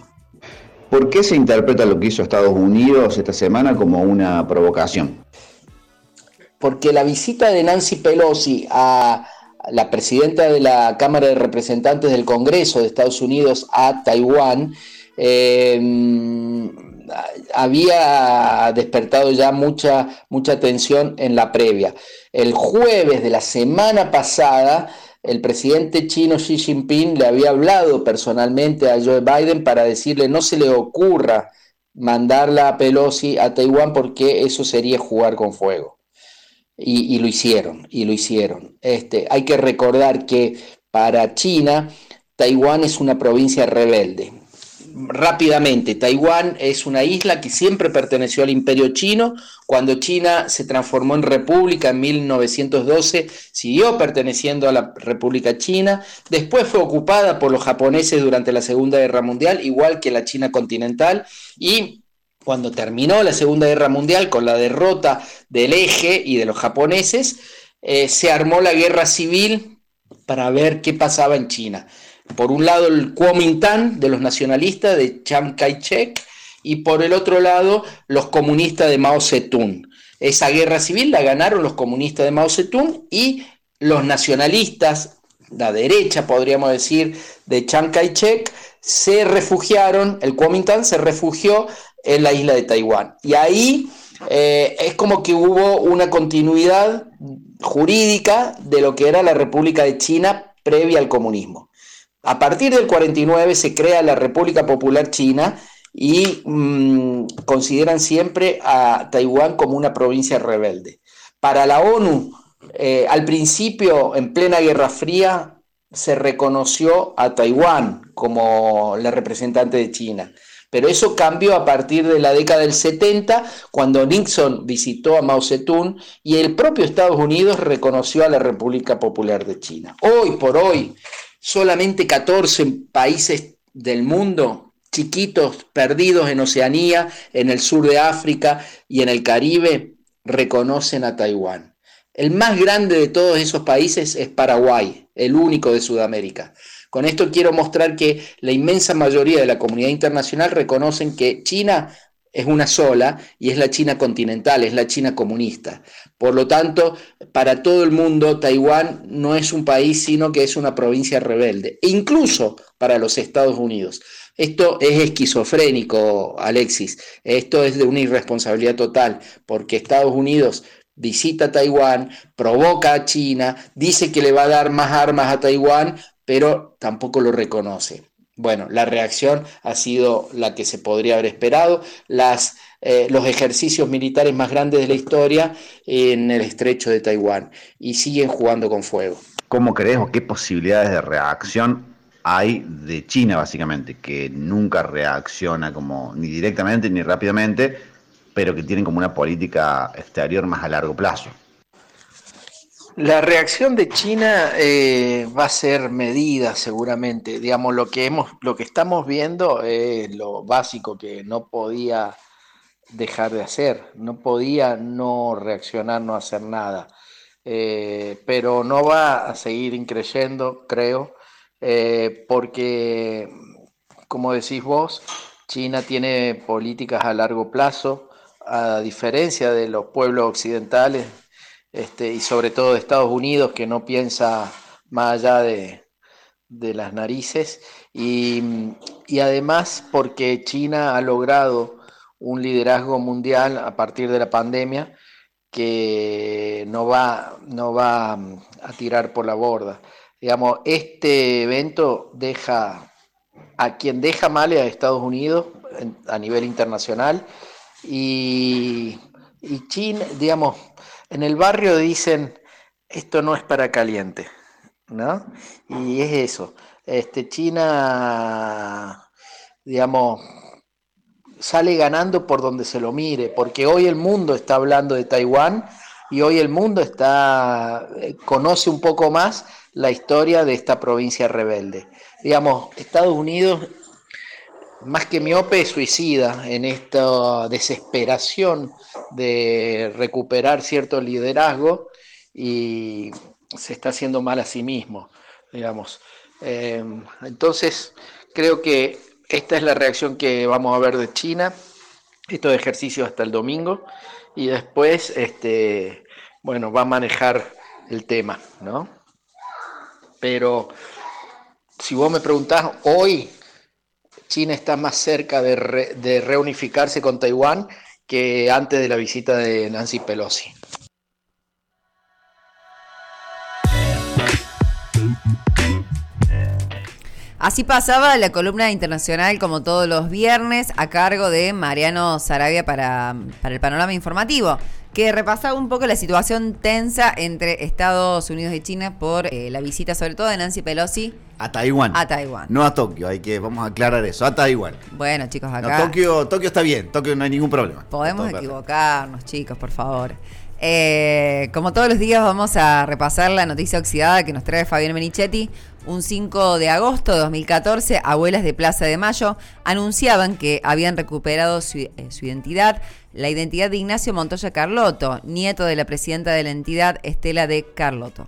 ¿Por qué se interpreta lo que hizo Estados Unidos esta semana como una provocación?
Porque la visita de Nancy Pelosi a la presidenta de la Cámara de Representantes del Congreso de Estados Unidos a Taiwán eh, había despertado ya mucha, mucha tensión en la previa. El jueves de la semana pasada, el presidente chino Xi Jinping le había hablado personalmente a Joe Biden para decirle no se le ocurra mandarla a Pelosi a Taiwán porque eso sería jugar con fuego. Y, lo hicieron, y lo hicieron. Este, hay que recordar que para China, Taiwán es una provincia rebelde rápidamente, Taiwán es una isla que siempre perteneció al imperio chino. Cuando China se transformó en república en 1912, siguió perteneciendo a la República China. Después fue ocupada por los japoneses durante la Segunda Guerra Mundial, igual que la China continental. Y cuando terminó la Segunda Guerra Mundial con la derrota del eje y de los japoneses, eh, se armó la guerra civil para ver qué pasaba en China. Por un lado el Kuomintang de los nacionalistas de Chiang Kai-shek y por el otro lado los comunistas de Mao Zedong. Esa guerra civil la ganaron los comunistas de Mao Zedong y los nacionalistas, la derecha podríamos decir, de Chiang Kai-shek, se refugiaron, el Kuomintang se refugió en la isla de Taiwán. Y ahí eh, es como que hubo una continuidad jurídica de lo que era la República de China previa al comunismo. A partir del 49 se crea la República Popular China y mm, consideran siempre a Taiwán como una provincia rebelde. Para la ONU, eh, al principio, en plena Guerra Fría, se reconoció a Taiwán como la representante de China. Pero eso cambió a partir de la década del 70, cuando Nixon visitó a Mao Zedong y el propio Estados Unidos reconoció a la República Popular de China. Hoy por hoy, solamente 14 países del mundo, chiquitos, perdidos en Oceanía, en el sur de África y en el Caribe, reconocen a Taiwán. El más grande de todos esos países es Paraguay, el único de Sudamérica. Con esto quiero mostrar que la inmensa mayoría de la comunidad internacional reconocen que China es una sola y es la China continental, es la China comunista. Por lo tanto, para todo el mundo, Taiwán no es un país, sino que es una provincia rebelde, e incluso para los Estados Unidos. Esto es esquizofrénico, Alexis. Esto es de una irresponsabilidad total, porque Estados Unidos visita Taiwán, provoca a China, dice que le va a dar más armas a Taiwán, pero tampoco lo reconoce. Bueno, la reacción ha sido la que se podría haber esperado. Las, eh, los ejercicios militares más grandes de la historia en el estrecho de Taiwán y siguen jugando con fuego.
¿Cómo crees o qué posibilidades de reacción hay de China, básicamente, que nunca reacciona como ni directamente ni rápidamente, pero que tienen como una política exterior más a largo plazo?
La reacción de China eh, va a ser medida seguramente. Digamos, lo que hemos, lo que estamos viendo es lo básico que no podía dejar de hacer, no podía no reaccionar, no hacer nada. Eh, pero no va a seguir increyendo, creo, eh, porque, como decís vos, China tiene políticas a largo plazo, a diferencia de los pueblos occidentales este, y sobre todo de Estados Unidos, que no piensa más allá de, las narices, y, además porque China ha logrado un liderazgo mundial a partir de la pandemia que no va, no va a tirar por la borda. Digamos, este evento deja a quien deja mal a Estados Unidos a nivel internacional y, y China, digamos, en el barrio dicen, esto no es para caliente, ¿no? Y es eso. Este, China, digamos, sale ganando por donde se lo mire, porque hoy el mundo está hablando de Taiwán y hoy el mundo está eh, conoce un poco más la historia de esta provincia rebelde. Digamos, Estados Unidos más que miope, suicida en esta desesperación de recuperar cierto liderazgo y se está haciendo mal a sí mismo, digamos. Eh, entonces, creo que esta es la reacción que vamos a ver de China, estos ejercicios hasta el domingo, y después, este, bueno, va a manejar el tema, ¿no? Pero si vos me preguntás hoy, China está más cerca de, de reunificarse con Taiwán que antes de la visita de Nancy Pelosi.
Así pasaba la columna internacional como todos los viernes a cargo de Mariano Sarabia para, para, el panorama informativo, que repasaba un poco la situación tensa entre Estados Unidos y China por eh, la visita sobre todo de Nancy Pelosi
a Taiwán.
A Taiwán.
No a Tokio, hay que, vamos a aclarar eso, a Taiwán.
Bueno, chicos, acá.
No, Tokio, Tokio está bien, Tokio no hay ningún problema.
Podemos equivocarnos, chicos, por favor. Eh, como todos los días vamos a repasar la noticia oxidada que nos trae Fabián Menichetti. Un 5 de agosto de 2014, abuelas de Plaza de Mayo anunciaban que habían recuperado su, eh, su identidad, la identidad de Ignacio Montoya Carlotto, nieto de la presidenta de la entidad Estela de Carlotto.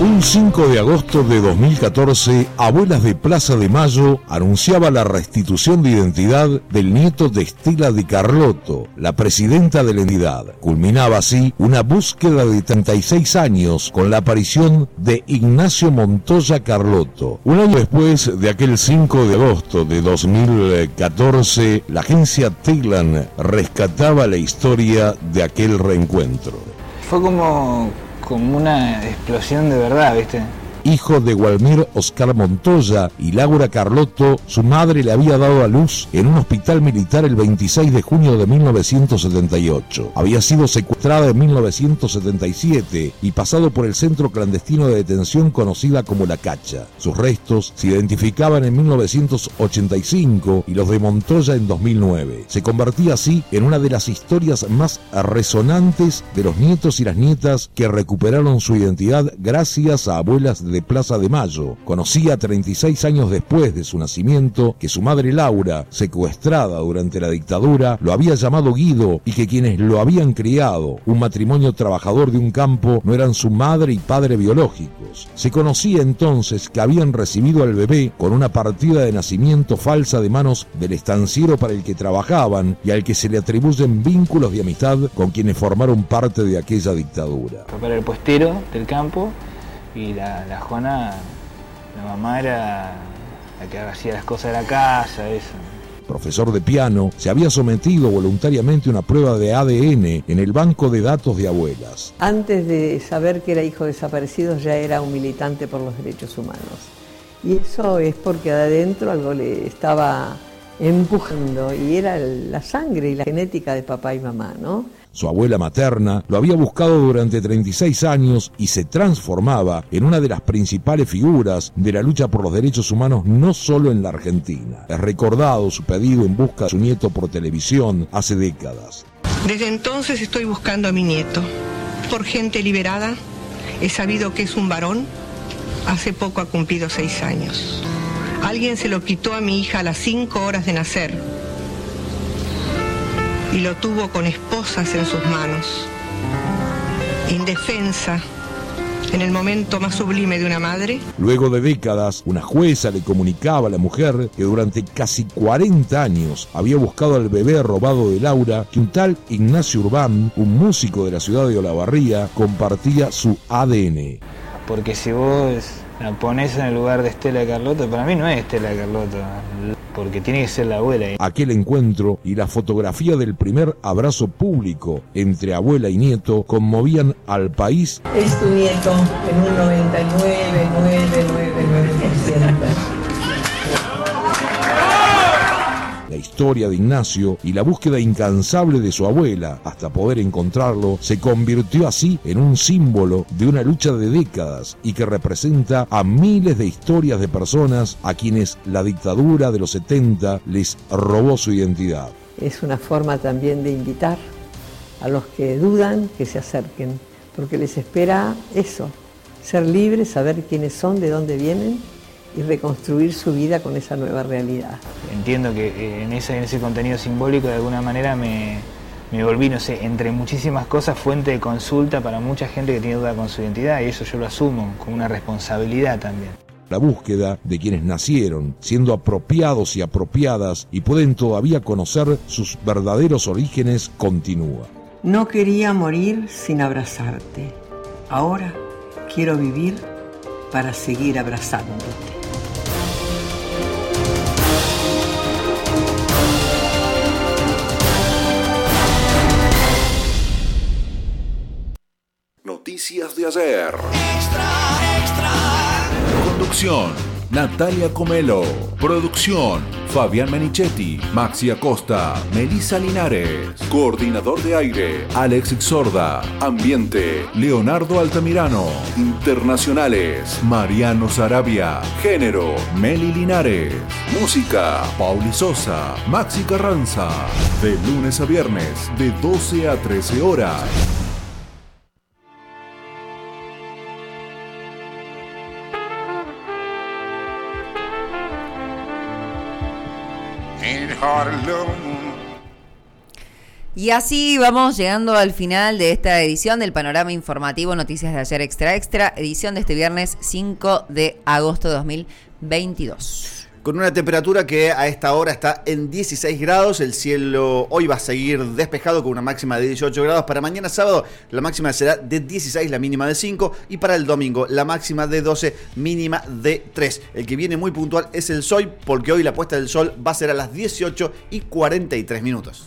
Un 5 de agosto de 2014, Abuelas de Plaza de Mayo anunciaba la restitución de identidad del nieto de Estela de Carlotto, la presidenta de la entidad. Culminaba así una búsqueda de 36 años con la aparición de Ignacio Montoya Carlotto. Un año después de aquel 5 de agosto de 2014, la agencia Teglan rescataba la historia de aquel reencuentro.
Fue como como una explosión de verdad, ¿viste?
Hijo de Gualmir Oscar Montoya y Laura Carlotto, su madre le había dado a luz en un hospital militar el 26 de junio de 1978. Había sido secuestrada en 1977 y pasado por el centro clandestino de detención conocida como La Cacha. Sus restos se identificaban en 1985 y los de Montoya en 2009. Se convertía así en una de las historias más resonantes de los nietos y las nietas que recuperaron su identidad gracias a abuelas de Plaza de Mayo. Conocía 36 años después de su nacimiento que su madre Laura, secuestrada durante la dictadura, lo había llamado Guido y que quienes lo habían criado, un matrimonio trabajador de un campo, no eran su madre y padre biológicos. Se conocía entonces que habían recibido al bebé con una partida de nacimiento falsa de manos del estanciero para el que trabajaban y al que se le atribuyen vínculos de amistad con quienes formaron parte de aquella dictadura.
El puestero del campo y la, la Juana, la mamá era la que hacía las cosas de la casa, eso.
profesor de piano, se había sometido voluntariamente a una prueba de ADN en el banco de datos de abuelas.
Antes de saber que era hijo desaparecido ya era un militante por los derechos humanos. Y eso es porque adentro algo le estaba empujando y era la sangre y la genética de papá y mamá, ¿no?
Su abuela materna lo había buscado durante 36 años y se transformaba en una de las principales figuras de la lucha por los derechos humanos no solo en la Argentina. Es recordado su pedido en busca de su nieto por televisión hace décadas.
Desde entonces estoy buscando a mi nieto. Por gente liberada, he sabido que es un varón. Hace poco ha cumplido seis años. Alguien se lo quitó a mi hija a las cinco horas de nacer y lo tuvo con esposas en sus manos. Indefensa, en el momento más sublime de una madre.
Luego de décadas, una jueza le comunicaba a la mujer que durante casi 40 años había buscado al bebé robado de Laura, que un tal Ignacio Urbán, un músico de la ciudad de Olavarría, compartía su ADN.
Porque si vos la pones en el lugar de Estela Carlota, para mí no es Estela Carlota, porque tiene que ser la abuela.
Aquel encuentro y la fotografía del primer abrazo público entre abuela y nieto conmovían al país.
Es tu nieto en un 99,999%.
La historia de Ignacio y la búsqueda incansable de su abuela hasta poder encontrarlo se convirtió así en un símbolo de una lucha de décadas y que representa a miles de historias de personas a quienes la dictadura de los 70 les robó su identidad.
Es una forma también de invitar a los que dudan que se acerquen, porque les espera eso, ser libres, saber quiénes son, de dónde vienen y reconstruir su vida con esa nueva realidad.
Entiendo que eh, en ese, en ese contenido simbólico de alguna manera me, me volví, no sé, entre muchísimas cosas, fuente de consulta para mucha gente que tiene duda con su identidad y eso yo lo asumo como una responsabilidad también.
La búsqueda de quienes nacieron siendo apropiados y apropiadas y pueden todavía conocer sus verdaderos orígenes continúa.
No quería morir sin abrazarte. Ahora quiero vivir para seguir abrazándote.
Noticias de ayer. Conducción. Natalia Comelo. Producción. Fabián Menichetti. Maxi Acosta. Melissa Linares. Coordinador de aire. Alex Sorda. Ambiente. Leonardo Altamirano. Internacionales. Mariano Sarabia. Género. Meli Linares. Música. Pauli Sosa. Maxi Carranza. De lunes a viernes. De 12 a 13 horas.
Y así vamos llegando al final de esta edición del panorama informativo Noticias de ayer extra extra, edición de este viernes 5 de agosto de 2022.
Con una temperatura que a esta hora está en 16 grados, el cielo hoy va a seguir despejado con una máxima de 18 grados. Para mañana sábado la máxima será de 16, la mínima de 5 y para el domingo la máxima de 12, mínima de 3. El que viene muy puntual es el sol porque hoy la puesta del sol va a ser a las 18 y 43 minutos.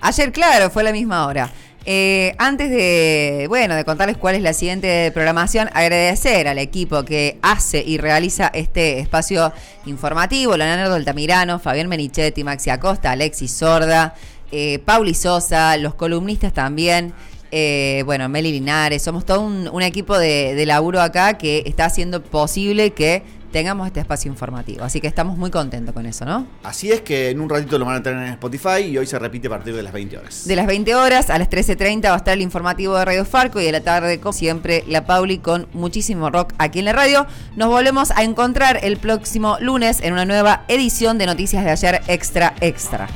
Ayer, claro, fue la misma hora. Eh, antes de, bueno, de contarles cuál es la siguiente programación, agradecer al equipo que hace y realiza este espacio informativo, Leonardo Altamirano, Fabián Menichetti, Maxi Acosta, Alexis Sorda, eh, Pauli Sosa, los columnistas también, eh, bueno, Meli Linares, somos todo un, equipo de laburo acá que está haciendo posible que tengamos este espacio informativo. Así que estamos muy contentos con eso, ¿no?
Así es que en un ratito lo van a tener en Spotify y hoy se repite a partir de las 20 horas.
De las 20 horas a las 13.30 va a estar el informativo de Radio Farco y a la tarde, como siempre, la Pauli con muchísimo rock aquí en la radio. Nos volvemos a encontrar el próximo lunes en una nueva edición de Noticias de Ayer Extra Extra.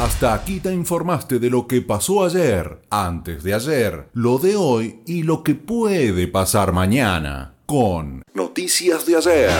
Hasta aquí te informaste de lo que pasó ayer, antes de ayer, lo de hoy y lo que puede pasar mañana con Noticias de ayer.